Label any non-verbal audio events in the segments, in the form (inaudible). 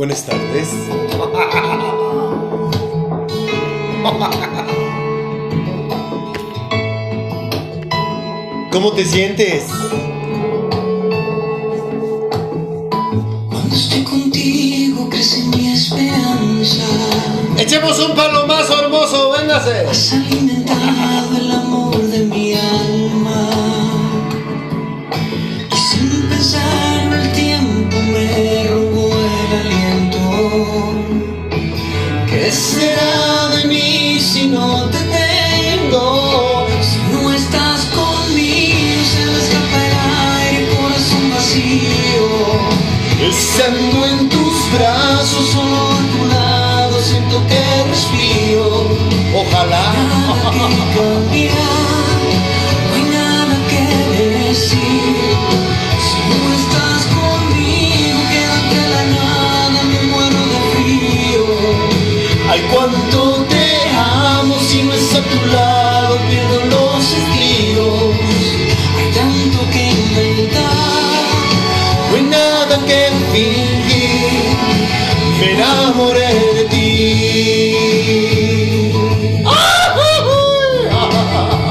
Buenas tardes. ¿Cómo te sientes? Cuando estoy contigo crece mi esperanza. Echemos un palomazo hermoso, véngase. Has alimentado el amor Estando en tus brazos, solo a tu lado, siento que respiro. Ojalá. Me enamoré de ti.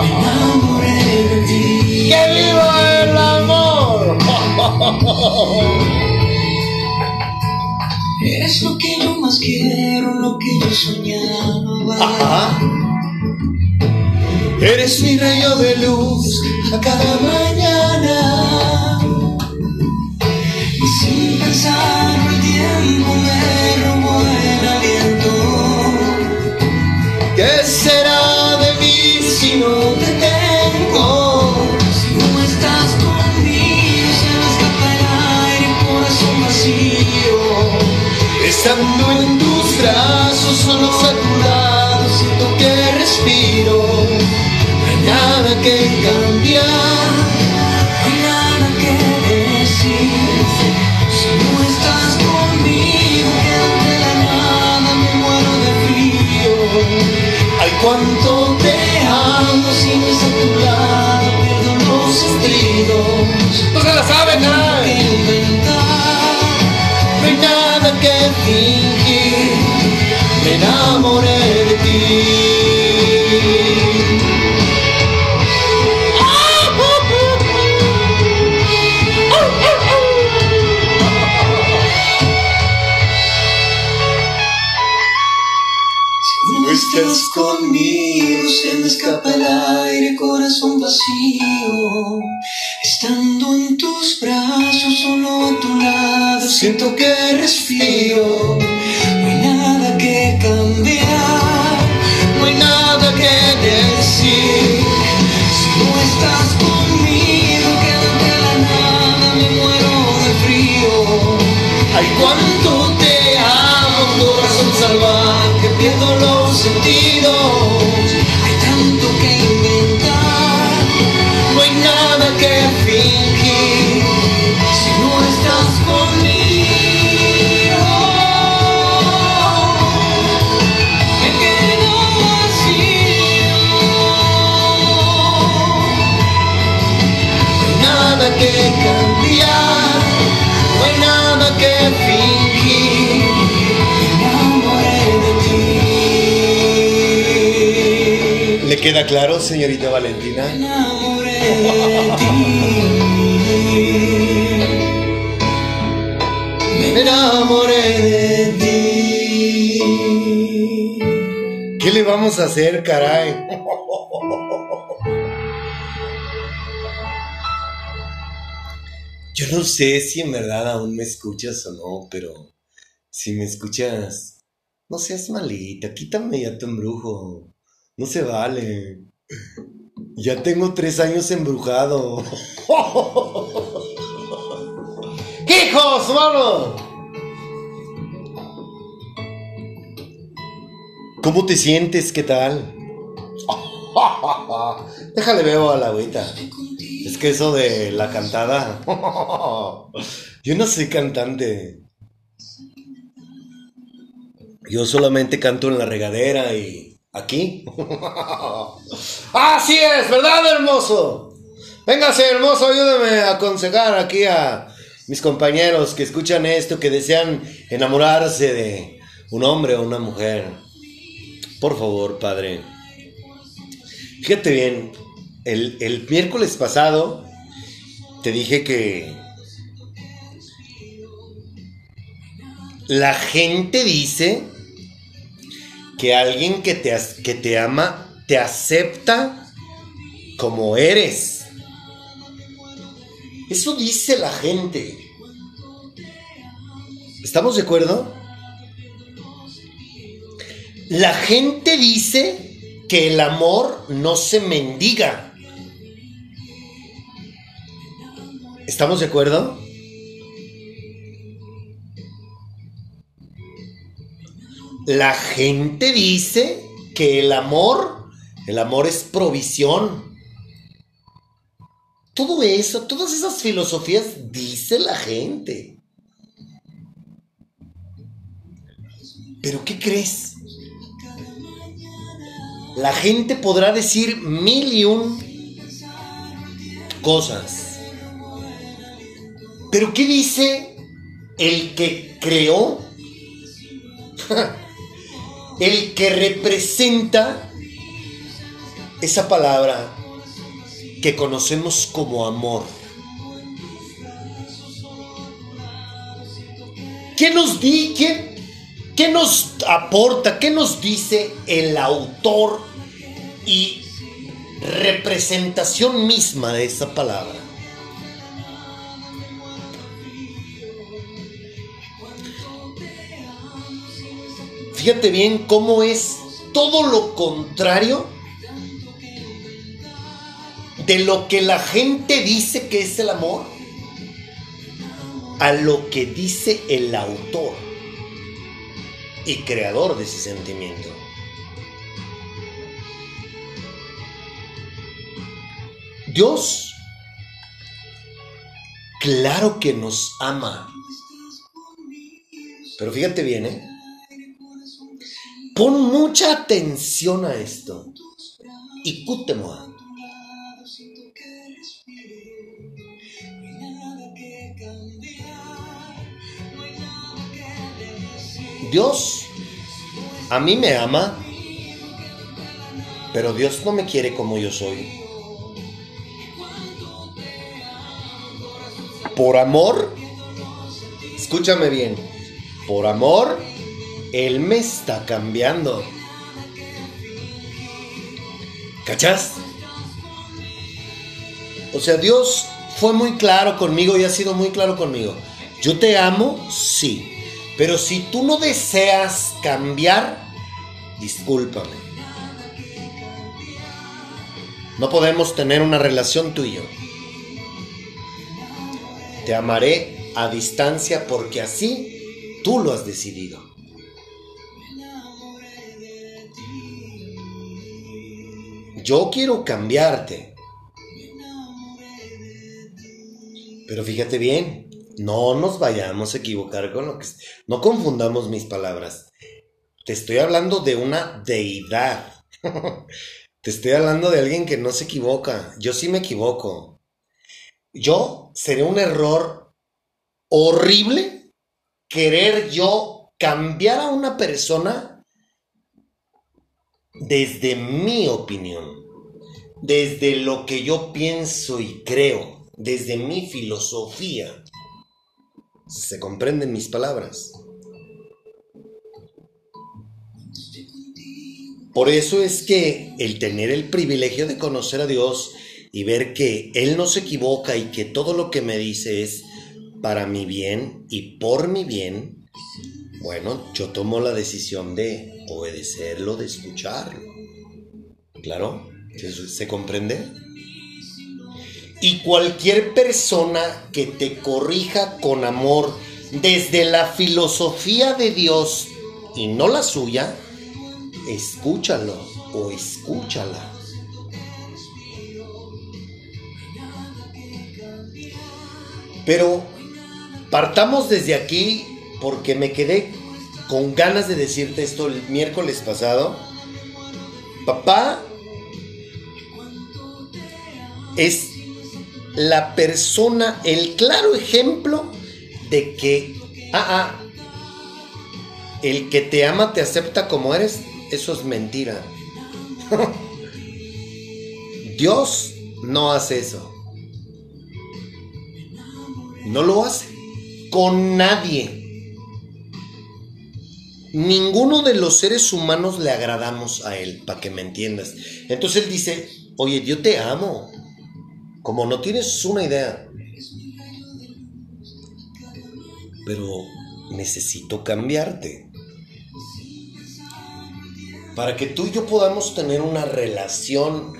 Me enamoré de ti. ¡Que viva el amor! (laughs) Eres lo que yo más quiero, lo que yo soñaba. Ajá. Eres mi rayo de luz a cada mañana. Queda claro, señorita Valentina? Me enamoré de ti. Me enamoré de ti. ¿Qué le vamos a hacer, caray? Yo no sé si en verdad aún me escuchas o no, pero si me escuchas, no seas malita, quítame ya tu embrujo. No se vale. Ya tengo tres años embrujado. (laughs) ¡Hijos, mano! ¿Cómo te sientes? ¿Qué tal? (laughs) Déjale veo a la agüita. Es que eso de la cantada. (laughs) Yo no soy cantante. Yo solamente canto en la regadera y aquí. (laughs) Así es, ¿verdad, hermoso? Véngase, hermoso, ayúdame a aconsejar aquí a mis compañeros que escuchan esto, que desean enamorarse de un hombre o una mujer, por favor, Padre, fíjate bien, el, el miércoles pasado te dije que la gente dice que alguien que te, que te ama te acepta como eres. Eso dice la gente. ¿Estamos de acuerdo? La gente dice que el amor no se mendiga. ¿Estamos de acuerdo? La gente dice que el amor, el amor es provisión. Todo eso, todas esas filosofías dice la gente. Pero ¿qué crees? La gente podrá decir mil y un cosas. Pero ¿qué dice el que creó? (laughs) el que representa esa palabra que conocemos como amor. ¿Qué nos di? ¿Qué, ¿Qué nos aporta? ¿Qué nos dice el autor y representación misma de esa palabra? Fíjate bien cómo es todo lo contrario de lo que la gente dice que es el amor a lo que dice el autor y creador de ese sentimiento. Dios, claro que nos ama. Pero fíjate bien, ¿eh? Pon mucha atención a esto. Y cútemoa. Dios a mí me ama, pero Dios no me quiere como yo soy. Por amor, escúchame bien, por amor, Él me está cambiando. ¿Cachas? O sea, Dios fue muy claro conmigo y ha sido muy claro conmigo. Yo te amo, sí. Pero si tú no deseas cambiar, discúlpame. No podemos tener una relación tú y yo. Te amaré a distancia porque así tú lo has decidido. Yo quiero cambiarte. Pero fíjate bien, no nos vayamos a equivocar con lo que... No confundamos mis palabras. Te estoy hablando de una deidad. (laughs) Te estoy hablando de alguien que no se equivoca. Yo sí me equivoco. Yo sería un error horrible querer yo cambiar a una persona desde mi opinión, desde lo que yo pienso y creo, desde mi filosofía. Se comprenden mis palabras. Por eso es que el tener el privilegio de conocer a Dios y ver que Él no se equivoca y que todo lo que me dice es para mi bien y por mi bien, bueno, yo tomo la decisión de obedecerlo, de escucharlo. ¿Claro? ¿Se comprende? Y cualquier persona que te corrija con amor desde la filosofía de Dios y no la suya, escúchalo o escúchala. Pero partamos desde aquí porque me quedé con ganas de decirte esto el miércoles pasado. Papá es la persona, el claro ejemplo de que, ah, ah, el que te ama te acepta como eres, eso es mentira. (laughs) Dios no hace eso. No lo hace con nadie. Ninguno de los seres humanos le agradamos a Él, para que me entiendas. Entonces Él dice, oye, yo te amo, como no tienes una idea. Pero necesito cambiarte. Para que tú y yo podamos tener una relación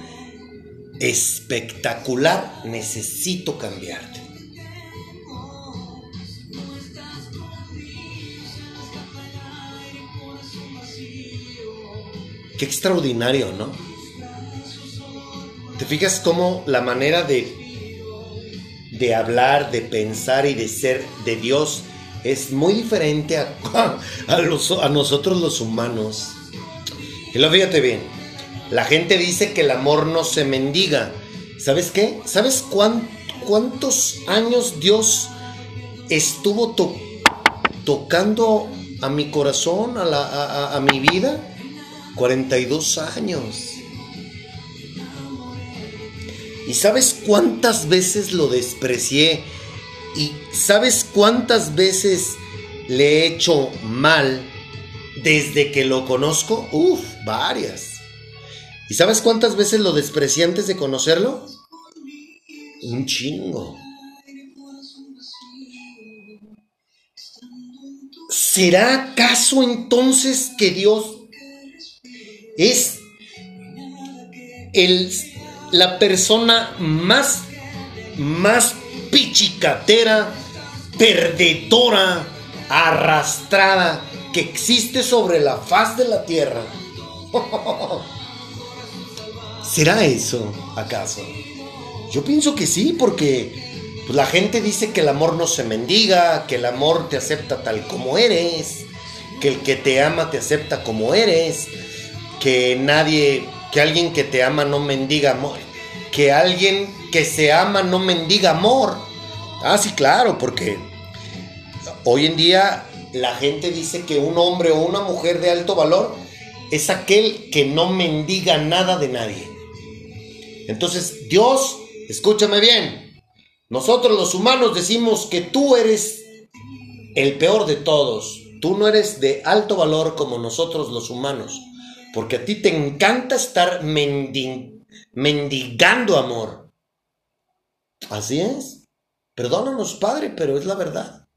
espectacular, necesito cambiarte. Qué extraordinario, ¿no? ¿Te fijas cómo la manera de, de hablar, de pensar y de ser de Dios es muy diferente a, (laughs) a, nosotros los humanos? Y lo fíjate bien, la gente dice que el amor no se mendiga. ¿Sabes qué? ¿Sabes cuántos años Dios estuvo tocando a mi corazón, a, a mi vida? 42 años. ¿Y sabes cuántas veces lo desprecié? ¿Y sabes cuántas veces le he hecho mal desde que lo conozco? Uf, varias. ¿Y sabes cuántas veces lo desprecié antes de conocerlo? Un chingo. ¿Será acaso entonces que Dios es el, la persona más, más pichicatera, perdedora, arrastrada que existe sobre la faz de la tierra. (laughs) ¿Será eso, acaso? Yo pienso que sí, porque pues, la gente dice que el amor no se mendiga, que el amor te acepta tal como eres, que el que te ama te acepta como eres, que nadie, que alguien que te ama no mendiga amor, que alguien que se ama no mendiga amor. Ah, sí, claro, porque hoy en día la gente dice que un hombre o una mujer de alto valor es aquel que no mendiga nada de nadie. Entonces, Dios, escúchame bien, nosotros los humanos decimos que tú eres el peor de todos. Tú no eres de alto valor como nosotros los humanos. Porque a ti te encanta estar mendigando amor. Así es. Perdónanos, Padre, pero es la verdad.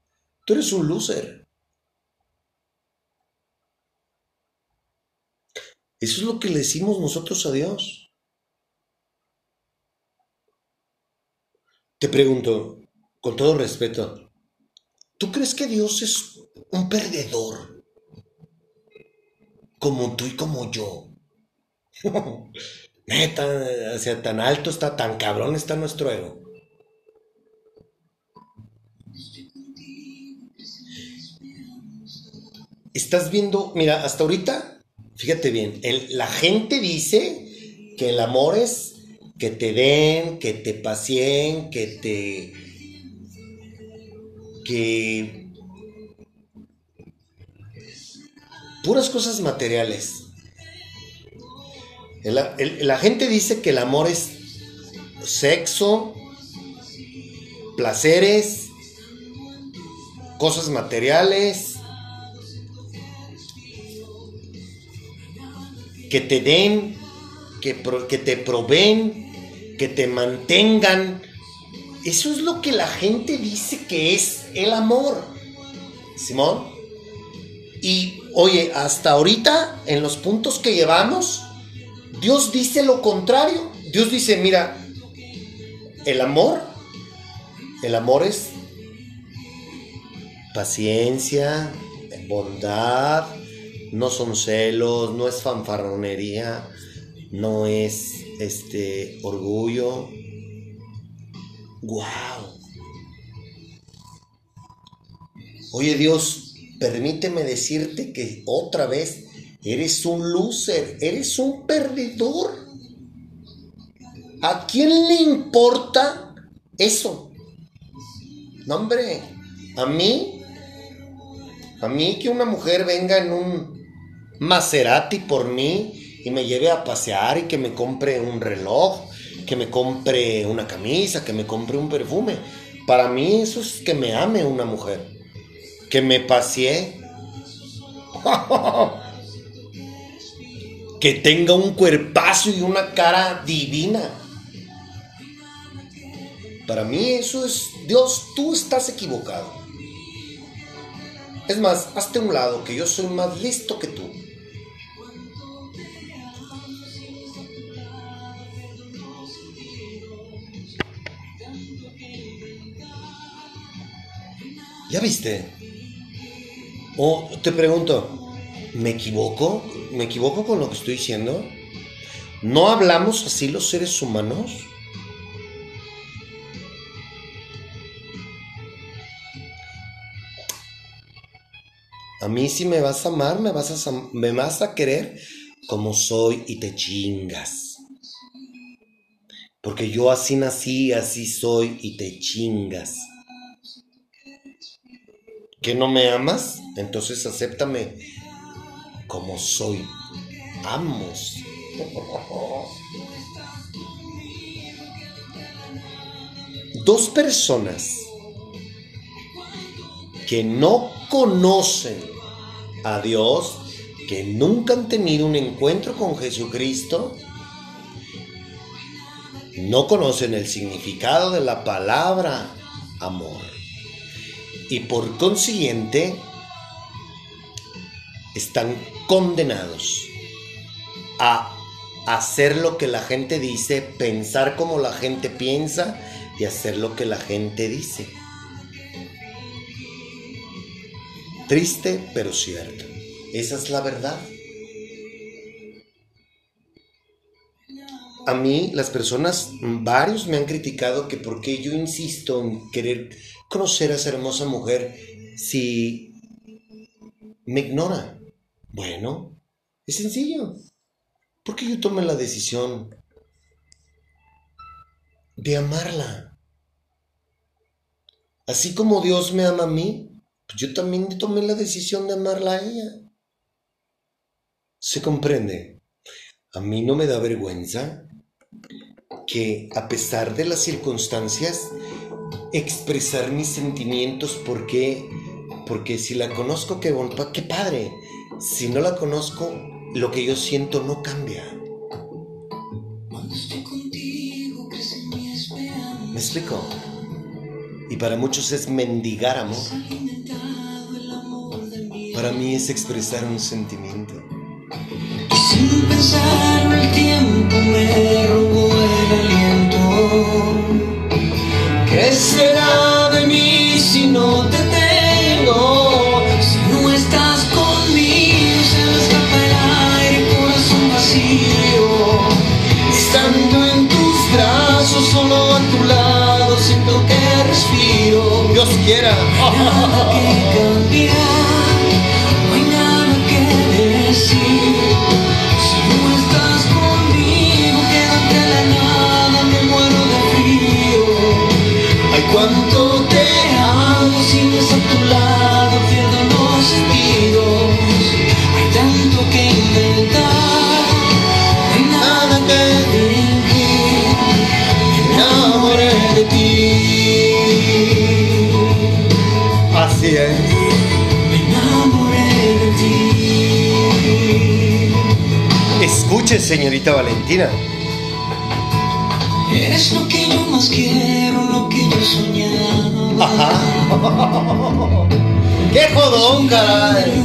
Tú eres un loser. Eso es lo que le decimos nosotros a Dios. Te pregunto, con todo respeto, ¿tú crees que Dios es un perdedor? Como tú y como yo. (laughs) Neta, o sea, tan alto está, tan cabrón está nuestro ego. Estás viendo, mira, hasta ahorita, fíjate bien, la gente dice que el amor es que te den, que te pacien, que te... que puras cosas materiales. la gente dice que el amor es sexo, placeres, cosas materiales, que te den, que, te proveen, que te mantengan. Eso es lo que la gente dice que es el amor. Simón. Y oye, hasta ahorita, en los puntos que llevamos, Dios dice lo contrario. Dios dice, mira, el amor, el amor es paciencia, bondad, no son celos, no es fanfarronería, no es este orgullo. Wow. Oye Dios, permíteme decirte que otra vez eres un loser, eres un perdedor. ¿A quién le importa eso? No, hombre, A mí, a mí que una mujer venga en un Maserati por mí y me lleve a pasear y que me compre un reloj, que me compre una camisa, que me compre un perfume. Para mí eso es que me ame una mujer, que me pasee, (laughs) que tenga un cuerpazo y una cara divina. Para mí eso es, Dios, tú estás equivocado. Es más, hazte un lado, que yo soy más listo que tú. ¿Ya viste? O te pregunto, ¿me equivoco? ¿Me equivoco con lo que estoy diciendo? ¿No hablamos así los seres humanos? A mí si me vas a amar, me vas a, me vas a querer como soy y te chingas. Porque yo así nací, así soy y te chingas. ¿Que no me amas? Entonces acéptame como soy. Amos. Dos personas que no conocen a Dios, que nunca han tenido un encuentro con Jesucristo, no conocen el significado de la palabra amor. Y por consiguiente, están condenados a hacer lo que la gente dice, pensar como la gente piensa y hacer lo que la gente dice. Triste, pero cierto. Esa es la verdad. A mí las personas, varios me han criticado que por qué yo insisto en querer conocer a esa hermosa mujer si me ignora. Bueno, es sencillo. Porque yo tomé la decisión de amarla. Así como Dios me ama a mí, pues yo también tomé la decisión de amarla a ella. ¿Se comprende? A mí no me da vergüenza que a pesar de las circunstancias, expresar mis sentimientos porque, porque si la conozco, qué, qué padre. Si no la conozco, lo que yo siento no cambia. ¿Me explico? Y para muchos es mendigar amor. Para mí es expresar un sentimiento. Y sin pensar el tiempo me robó el aliento. ¿Qué será de mí si no te tengo? Si no estás conmigo, se me escapa el aire, corazón vacío. Estando en tus brazos, solo a tu lado, siento que respiro. Dios quiera. Escuche, señorita Valentina. Eres lo que yo más quiero, lo que yo soñaba. Ajá. (laughs) ¡Qué jodón, caray!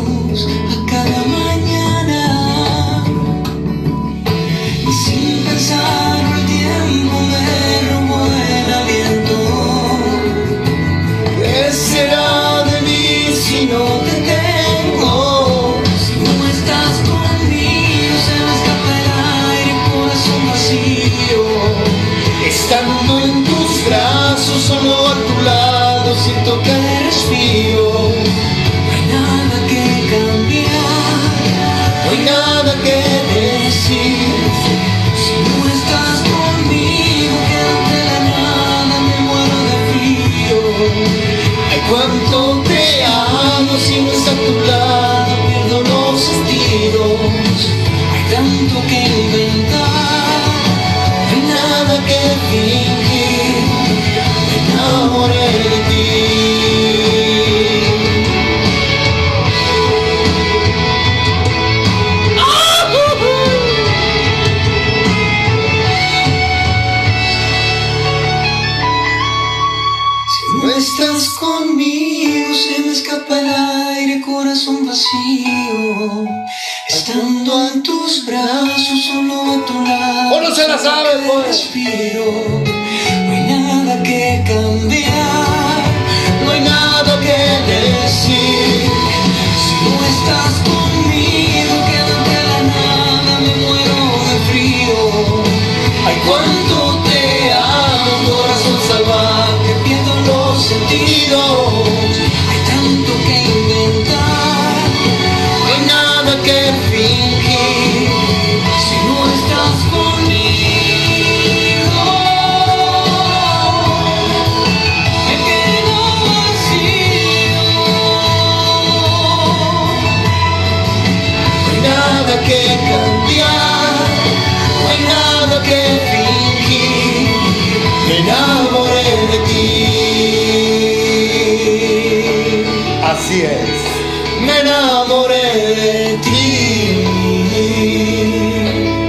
Me enamoré de ti.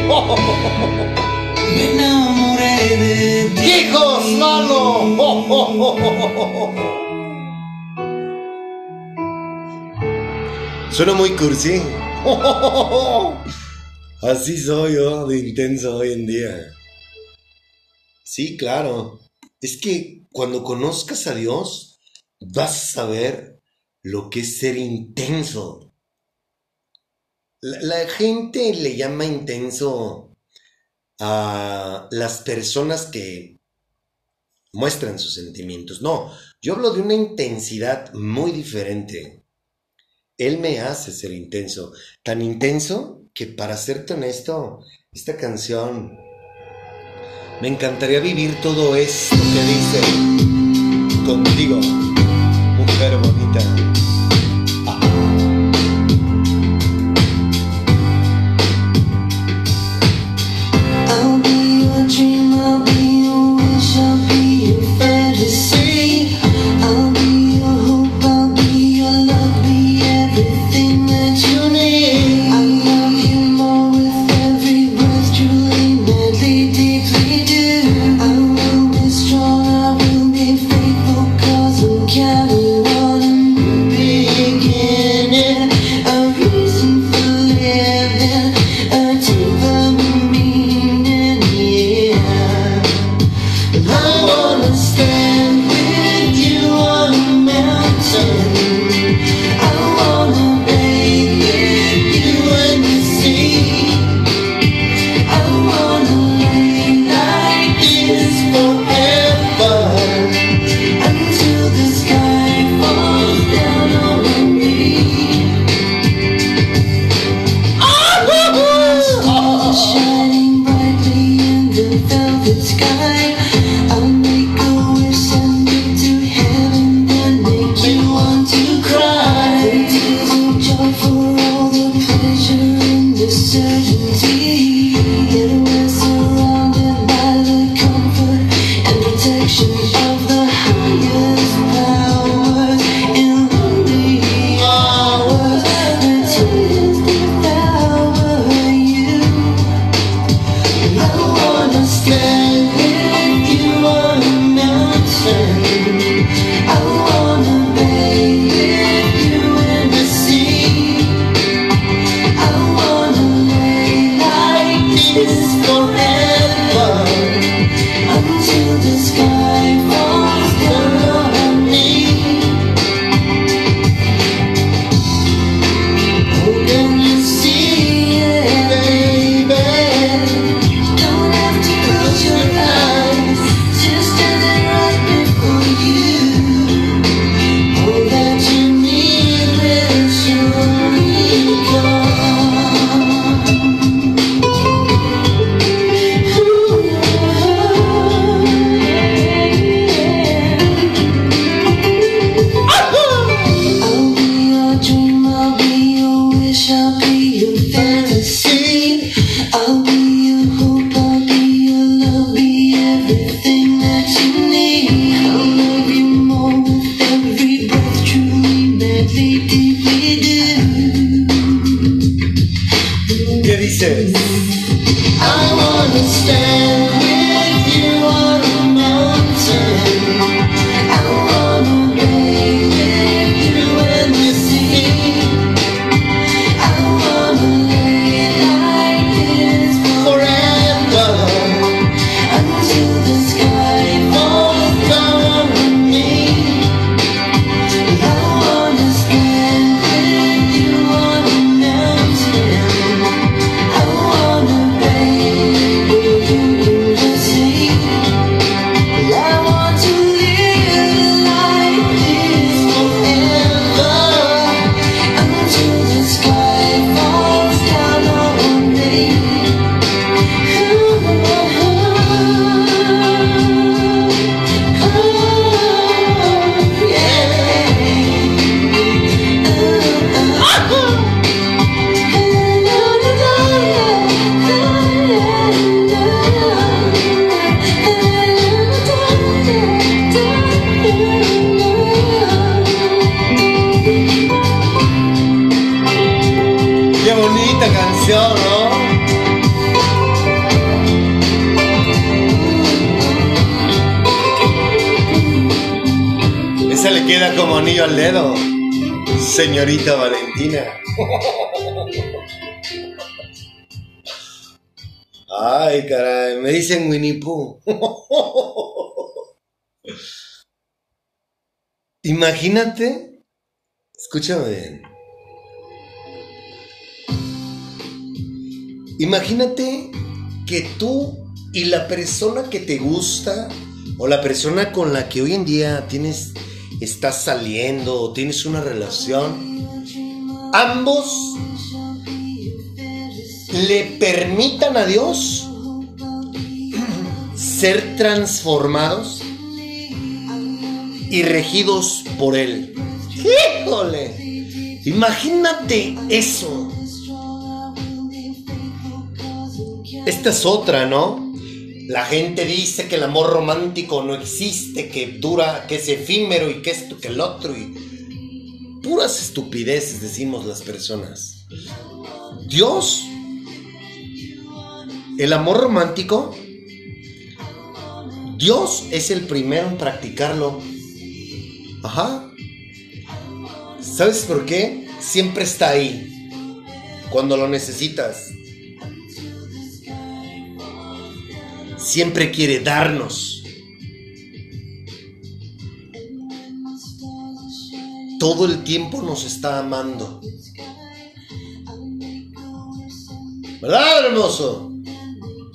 (laughs) Me enamoré de ti. ¡Hijos, (laughs) Suena muy cursi. (laughs) Así soy yo de intenso hoy en día. Sí, claro. Es que cuando conozcas a Dios, vas a saber lo que es ser intenso. La, gente le llama intenso a las personas que muestran sus sentimientos. No, yo hablo de una intensidad muy diferente. Él me hace ser intenso. Tan intenso que para serte honesto, esta canción me encantaría vivir todo esto que dice contigo, mujer bonita. Queda como anillo al dedo, señorita Valentina. Ay, caray, me dicen Winnie Pooh. Imagínate, escúchame bien. Imagínate que tú y la persona que te gusta o la persona con la que hoy en día tienes estás saliendo o tienes una relación, ambos le permitan a Dios ser transformados y regidos por Él. ¡Híjole! Imagínate eso. Esta es otra, ¿no? La gente dice que el amor romántico no existe, que dura, que es efímero y que esto, que el otro. Y puras estupideces decimos las personas. Dios el amor romántico, Dios es el primero en practicarlo. Ajá. ¿Sabes por qué? Siempre está ahí. Cuando lo necesitas. Siempre quiere darnos. Todo el tiempo nos está amando. ¿Verdad, hermoso?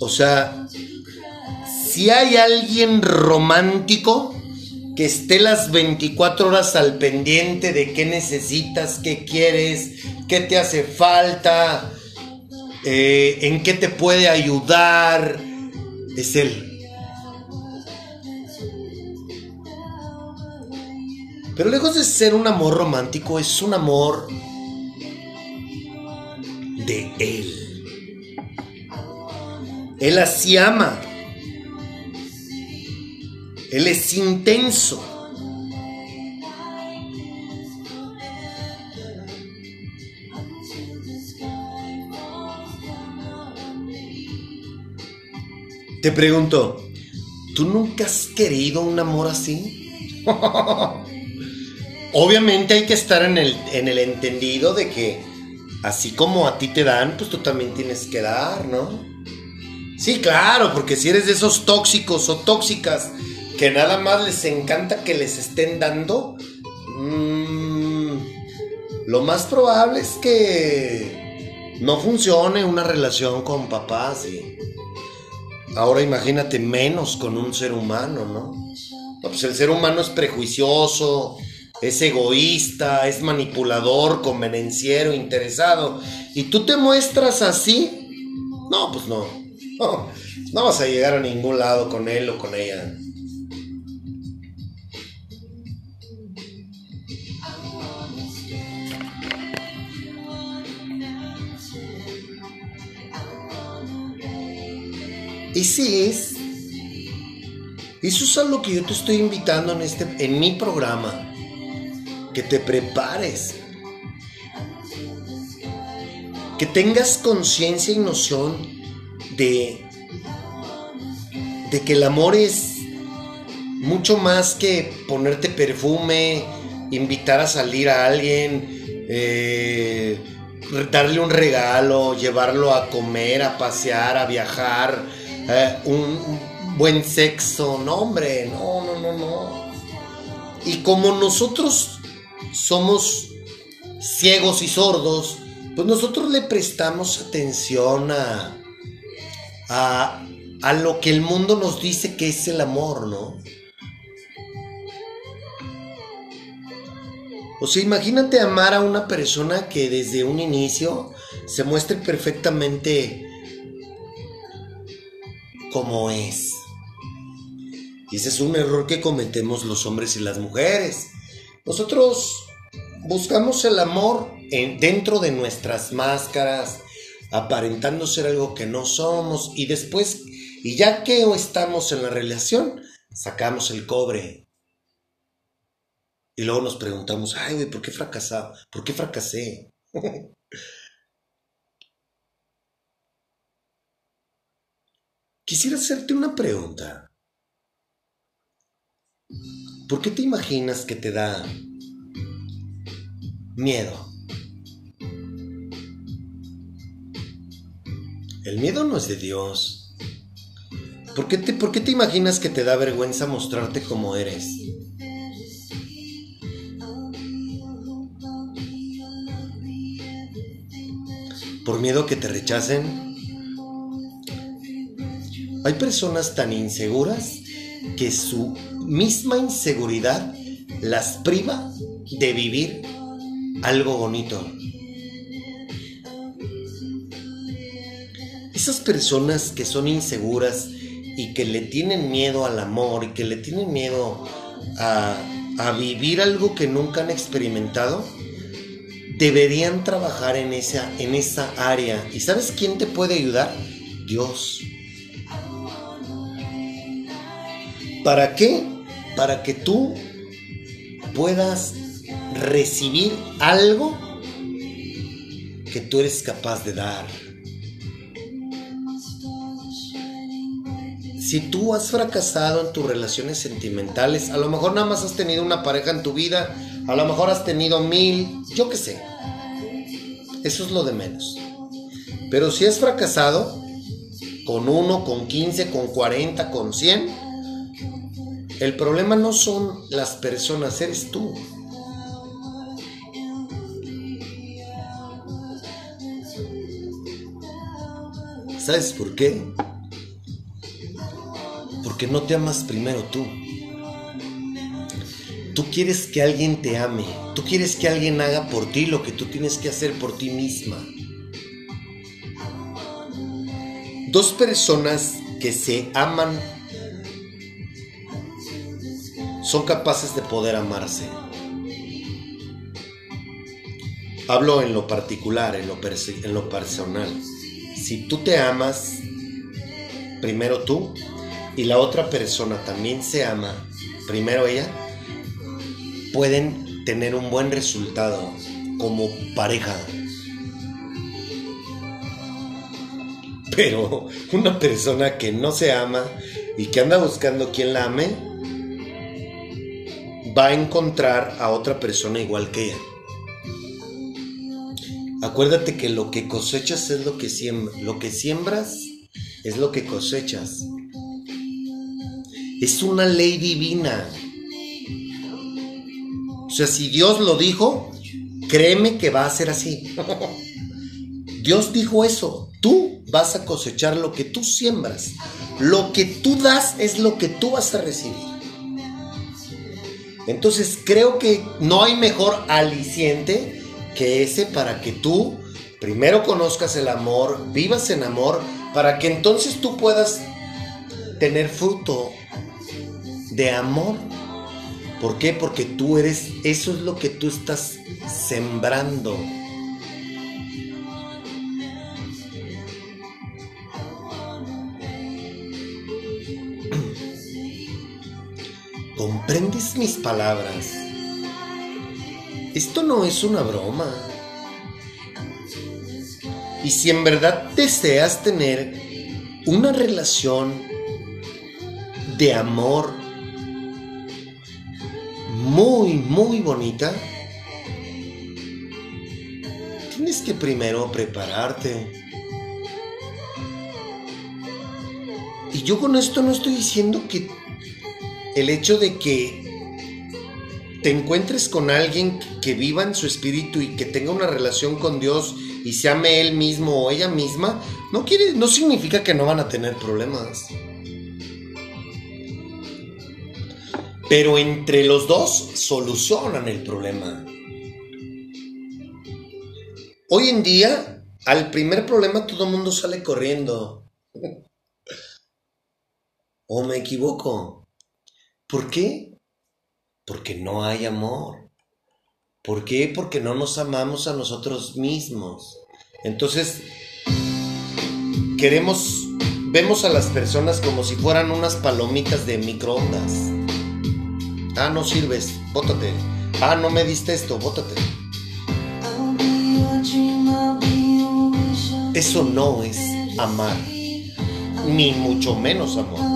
O sea, si hay alguien romántico que esté las 24 horas al pendiente de qué necesitas, qué quieres, qué te hace falta, eh, en qué te puede ayudar, es él. Pero lejos de ser un amor romántico, es un amor de él. Él así ama. Él es intenso. Te pregunto, ¿tú nunca has querido un amor así? (laughs) Obviamente hay que estar en el, en el entendido de que así como a ti te dan, pues tú también tienes que dar, ¿no? Sí, claro, porque si eres de esos tóxicos o tóxicas que nada más les encanta que les estén dando, mmm, lo más probable es que no funcione una relación con papás y ahora imagínate menos con un ser humano, ¿no? Pues el ser humano es prejuicioso, es egoísta, es manipulador, convenenciero, interesado. ¿Y tú te muestras así? No, pues no. No, no vas a llegar a ningún lado con él o con ella. Sí es. Eso es algo que yo te estoy invitando en, este, en mi programa. Que te prepares. Que tengas conciencia y noción de, de que el amor es mucho más que ponerte perfume, invitar a salir a alguien, eh, darle un regalo, llevarlo a comer, a pasear, a viajar, eh, un, buen sexo, no hombre, no, no, no, no. Y como nosotros somos ciegos y sordos, pues nosotros le prestamos atención a, a, lo que el mundo nos dice que es el amor, ¿no? O sea, imagínate amar a una persona que desde un inicio se muestre perfectamente como es. Y ese es un error que cometemos los hombres y las mujeres. Nosotros buscamos el amor en, dentro de nuestras máscaras, aparentando ser algo que no somos y después, y ya que estamos en la relación, sacamos el cobre. Y luego nos preguntamos, ay, güey, ¿por qué fracasaba? ¿Por qué fracasé? (laughs) quisiera hacerte una pregunta. ¿Por qué te imaginas que te da miedo? El miedo no es de Dios. ¿Por qué, te, ¿Por qué te imaginas que te da vergüenza mostrarte como eres? ¿Por miedo que te rechacen? Hay personas tan inseguras que su misma inseguridad las priva de vivir algo bonito. Esas personas que son inseguras y que le tienen miedo al amor y que le tienen miedo a, vivir algo que nunca han experimentado, deberían trabajar en esa, en esa área. ¿Y sabes quién te puede ayudar? Dios. ¿Para qué? Para que tú puedas recibir algo que tú eres capaz de dar. Si tú has fracasado en tus relaciones sentimentales, a lo mejor nada más has tenido una pareja en tu vida, a lo mejor has tenido mil, yo qué sé. Eso es lo de menos. Pero si has fracasado con uno, con 15, con 40, con 100, el problema no son las personas, eres tú. ¿Sabes por qué? Porque no te amas primero tú. Tú quieres que alguien te ame. Tú quieres que alguien haga por ti lo que tú tienes que hacer por ti misma. Dos personas que se aman son capaces de poder amarse. Hablo en lo particular, en lo, personal. Si tú te amas, primero tú, y la otra persona también se ama, primero ella, pueden tener un buen resultado como pareja. Pero una persona que no se ama y que anda buscando quien la ame, va a encontrar a otra persona igual que ella. Acuérdate que lo que cosechas es lo que siembras. Lo que siembras es lo que cosechas. Es una ley divina. O sea, si Dios lo dijo, créeme que va a ser así. (laughs) Dios dijo eso. Tú vas a cosechar lo que tú siembras. Lo que tú das es lo que tú vas a recibir. Entonces creo que no hay mejor aliciente que ese para que tú primero conozcas el amor, vivas en amor, para que entonces tú puedas tener fruto de amor. ¿Por qué? Porque tú eres, eso es lo que tú estás sembrando. ¿Comprendes mis palabras? Esto no es una broma. Y si en verdad deseas tener una relación de amor muy, muy bonita, tienes que primero prepararte. Y yo con esto no estoy diciendo que el hecho de que te encuentres con alguien que viva en su espíritu y que tenga una relación con Dios y se ame él mismo o ella misma, no quiere, no significa que no van a tener problemas. Pero entre los dos solucionan el problema. Hoy en día, al primer problema todo el mundo sale corriendo. (laughs) ¿O me equivoco? ¿Por qué? Porque no hay amor. ¿Por qué? Porque no nos amamos a nosotros mismos. Entonces, queremos, vemos a las personas como si fueran unas palomitas de microondas. Ah, no sirves, bótate. Ah, no me diste esto, bótate. Eso no es amar. ni mucho menos amor.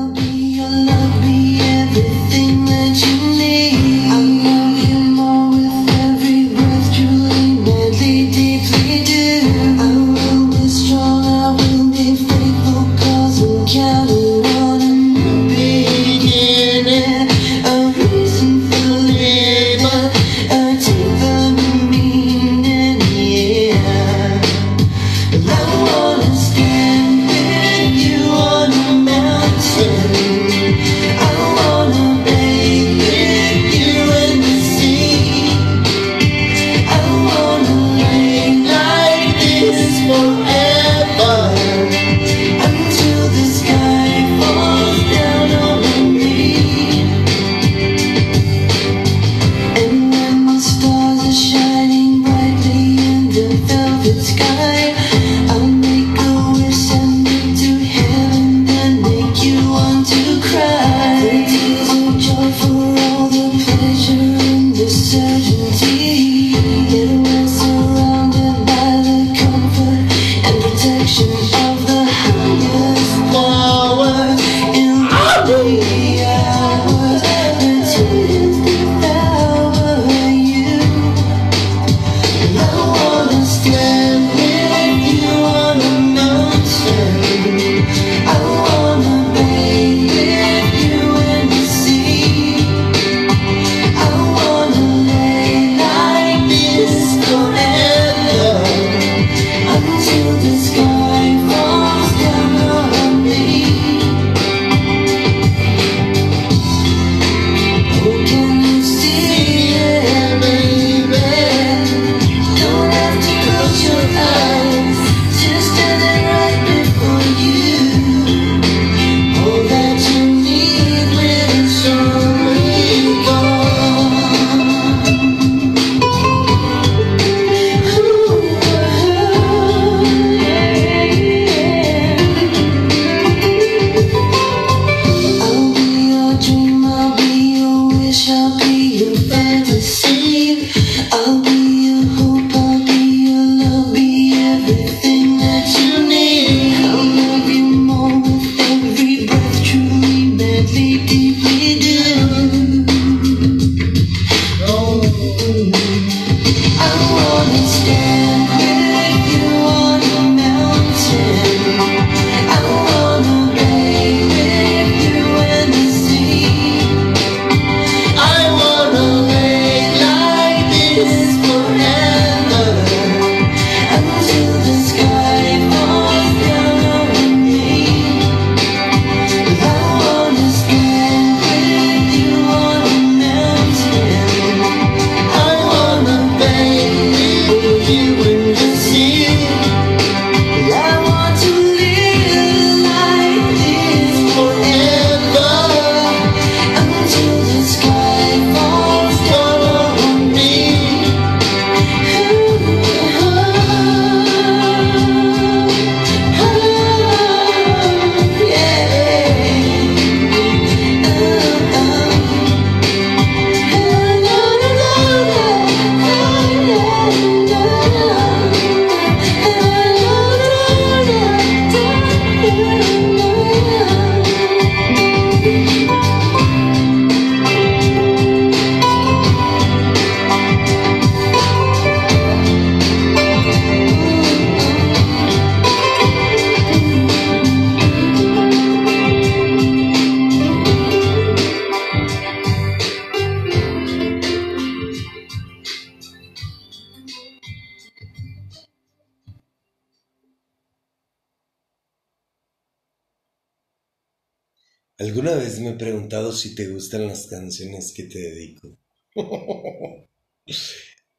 ¿Alguna vez me he preguntado si te gustan las canciones que te dedico? (laughs)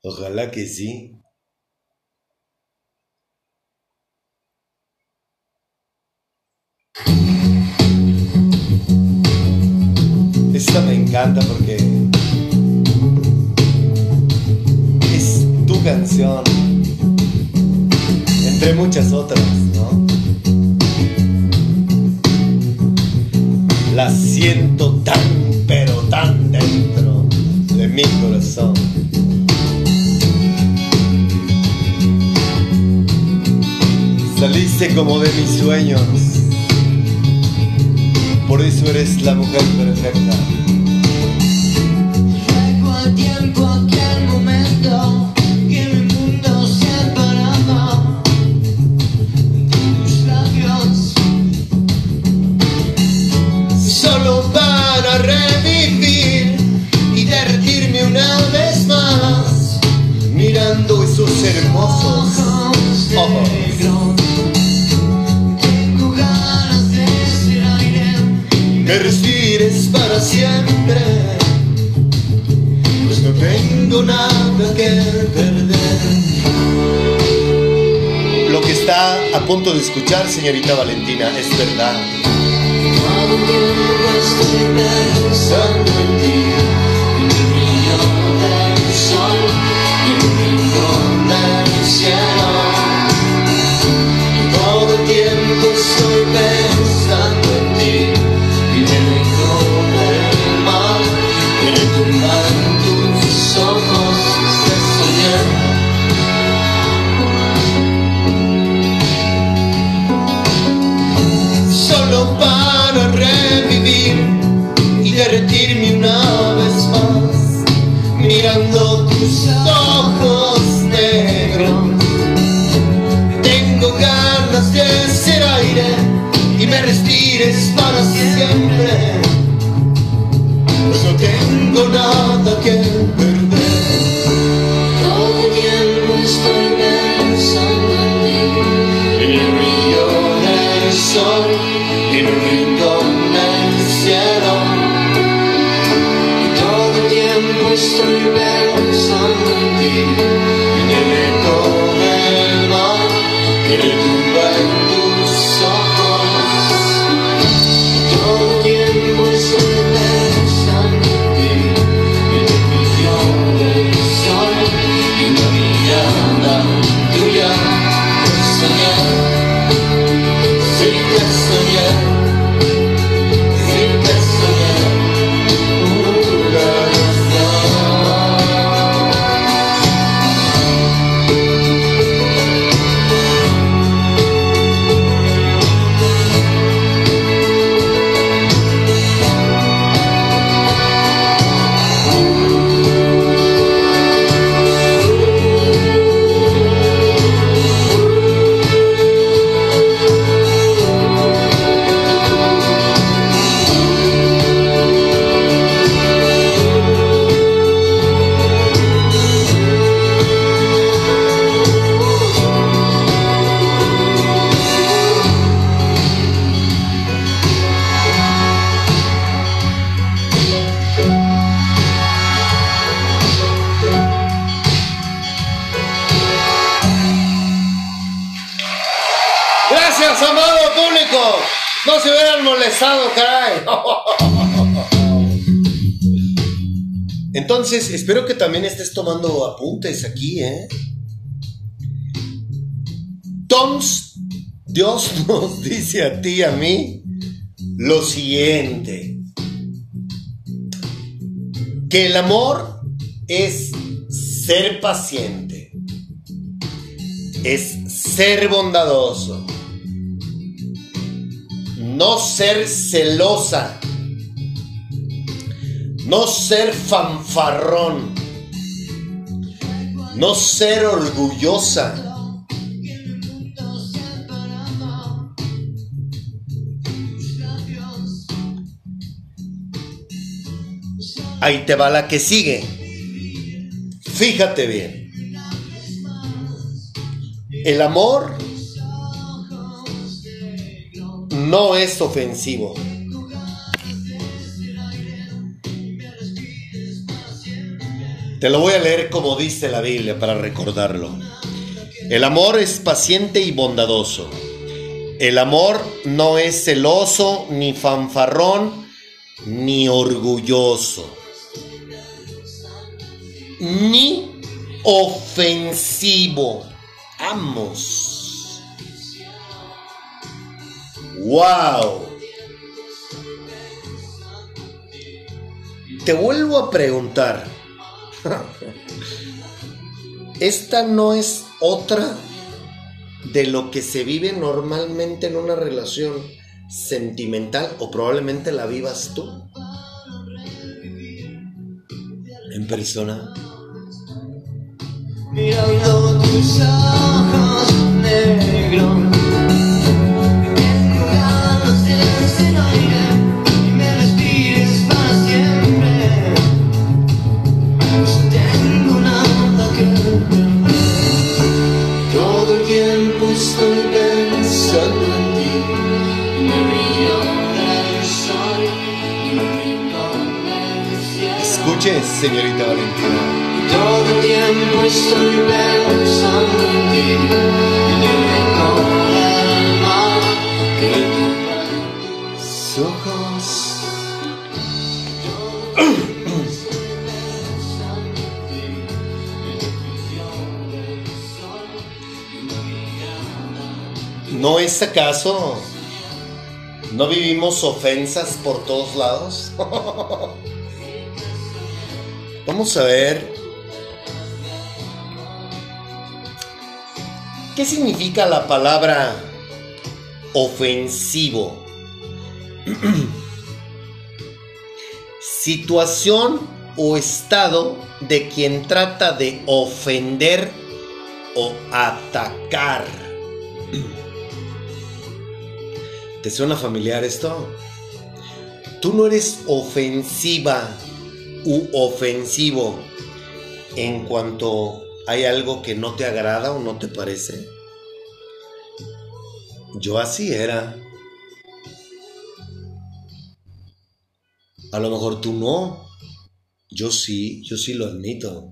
Ojalá que sí. Esta me encanta porque es tu canción, entre muchas otras, ¿no? La siento tan, pero tan dentro de mi corazón. Saliste como de mis sueños Por eso eres la mujer perfecta. Mirando esos hermosos ojos Me respires para siempre, pues no tengo nada que perder. Lo que está a punto de escuchar, señorita Valentina, es verdad. Todo respires para siempre, pues no tengo nada que también estés tomando apuntes aquí, ¿eh? Toms, Dios (laughs) nos dice a ti y a mí lo siguiente. Que el amor es ser paciente. Es ser bondadoso. No ser celosa. No ser fanfarrón. No ser orgullosa. Ahí te va la que sigue. Fíjate bien. El amor no es ofensivo. Te lo voy a leer como dice la Biblia para recordarlo. El amor es paciente y bondadoso. El amor no es celoso, ni fanfarrón, ni orgulloso, ni ofensivo. Amos. ¡Wow! Te vuelvo a preguntar. (laughs) Esta no es otra de lo que se vive normalmente en una relación sentimental o probablemente la vivas tú en persona. Tus ojos negros, señorita Valentina. Todo el tiempo estoy pensando en ti y el rincón del mar que en tus ojos. ¿No es acaso? ¿No vivimos ofensas por todos lados? (laughs) Vamos a ver. ¿Qué significa la palabra ofensivo? (clears throat) Situación o estado de quien trata de ofender o atacar. (clears throat) ¿Te suena familiar esto? Tú no eres ofensiva u ofensivo en cuanto hay algo que no te agrada o no te parece. Yo así era. A lo mejor tú no. Yo sí, yo sí lo admito.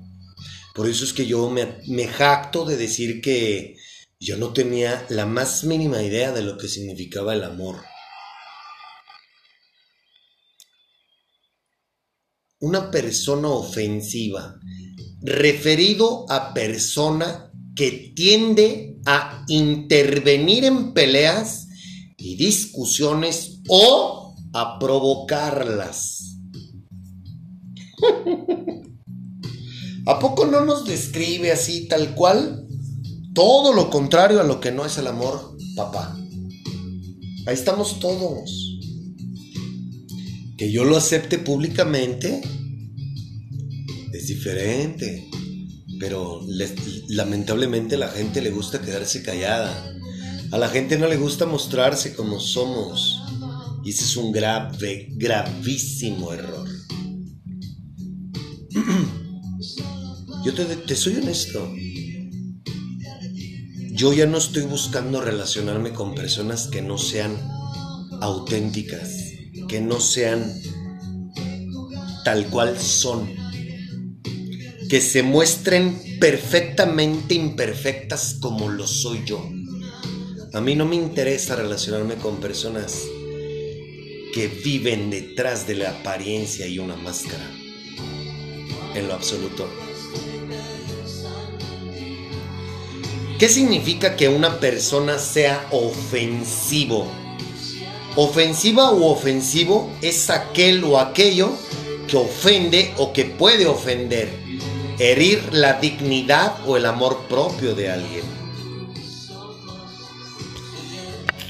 Por eso es que yo me, me jacto de decir que yo no tenía la más mínima idea de lo que significaba el amor. Una persona ofensiva, referido a persona que tiende a intervenir en peleas y discusiones o a provocarlas. (laughs) ¿A poco no nos describe así tal cual? Todo lo contrario a lo que no es el amor, papá. Ahí estamos todos. Que yo lo acepte públicamente es diferente. Pero les- lamentablemente la gente le gusta quedarse callada. A la gente no le gusta mostrarse como somos. Y ese es un grave, gravísimo error. (clears throat) Yo te, te soy honesto. Yo ya no estoy buscando relacionarme con personas que no sean auténticas, que no sean tal cual son, que se muestren perfectamente imperfectas como lo soy yo. A mí no me interesa relacionarme con personas que viven detrás de la apariencia y una máscara. En lo absoluto. ¿Qué significa que una persona sea ofensivo? Ofensiva u ofensivo es aquel o aquello que ofende o que puede ofender, herir la dignidad o el amor propio de alguien.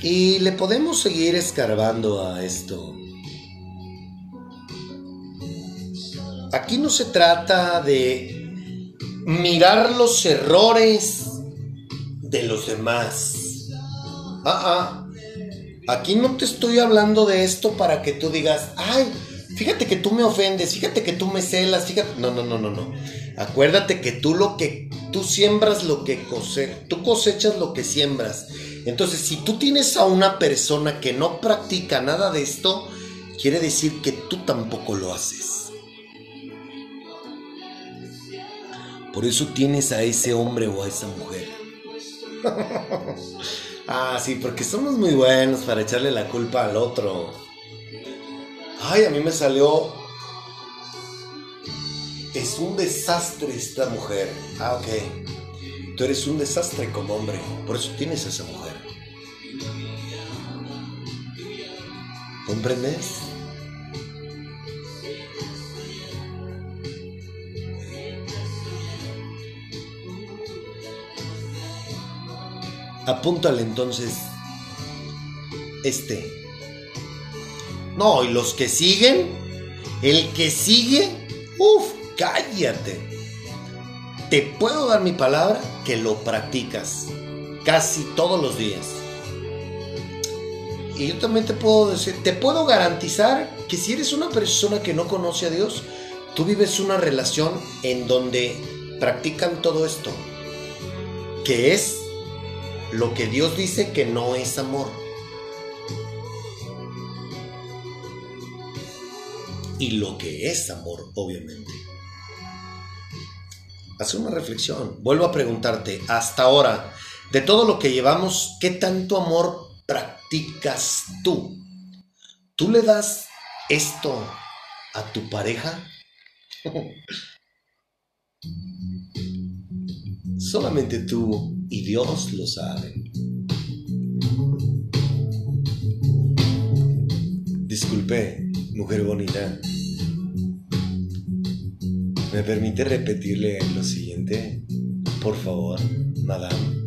Y le podemos seguir escarbando a esto. Aquí no se trata de mirar los errores de los demás. Ah, ah. Aquí no te estoy hablando de esto para que tú digas, ay, fíjate que tú me ofendes, fíjate que tú me celas, fíjate. No, no, no, no, no. Acuérdate que tú lo que tú siembras lo que cosechas, tú cosechas lo que siembras. Entonces, si tú tienes a una persona que no practica nada de esto, quiere decir que tú tampoco lo haces. Por eso tienes a ese hombre o a esa mujer. (laughs) ah, sí, porque somos muy buenos para echarle la culpa al otro. Ay, a mí me salió. Es un desastre esta mujer. Ah, ok. Tú eres un desastre como hombre. Por eso tienes a esa mujer. ¿Comprendes? Apúntale entonces este No, y los que siguen, el que sigue, uff, cállate. Te puedo dar mi palabra que lo practicas casi todos los días. Y yo también te puedo decir, te puedo garantizar que si eres una persona que no conoce a Dios, tú vives una relación en donde practican todo esto, que es lo que Dios dice que no es amor. Y lo que es amor, obviamente. Haz una reflexión. Vuelvo a preguntarte, hasta ahora, de todo lo que llevamos, ¿qué tanto amor practicas tú? ¿Tú le das esto a tu pareja? (laughs) Solamente tú y Dios lo saben. Disculpe, mujer bonita. ¿Me permite repetirle lo siguiente? Por favor, madame.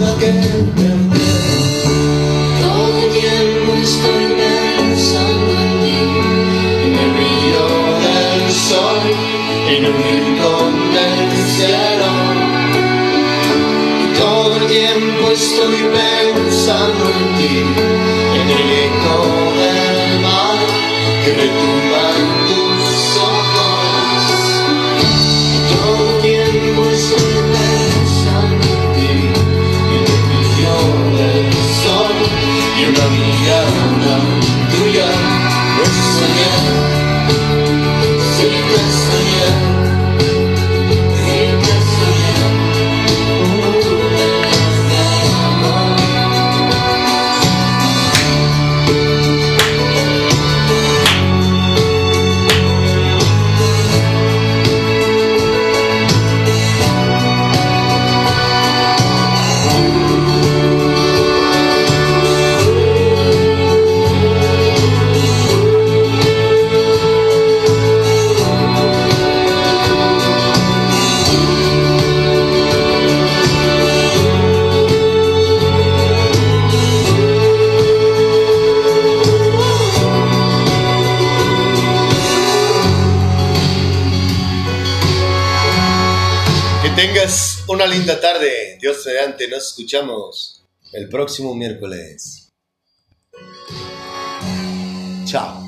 Todo el tiempo estoy pensando en ti, en el brillo del sol, en un rincón del cielo. todo el tiempo estoy pensando en ti, en el eco tarde. Dios mediante, nos escuchamos el próximo miércoles. Chao.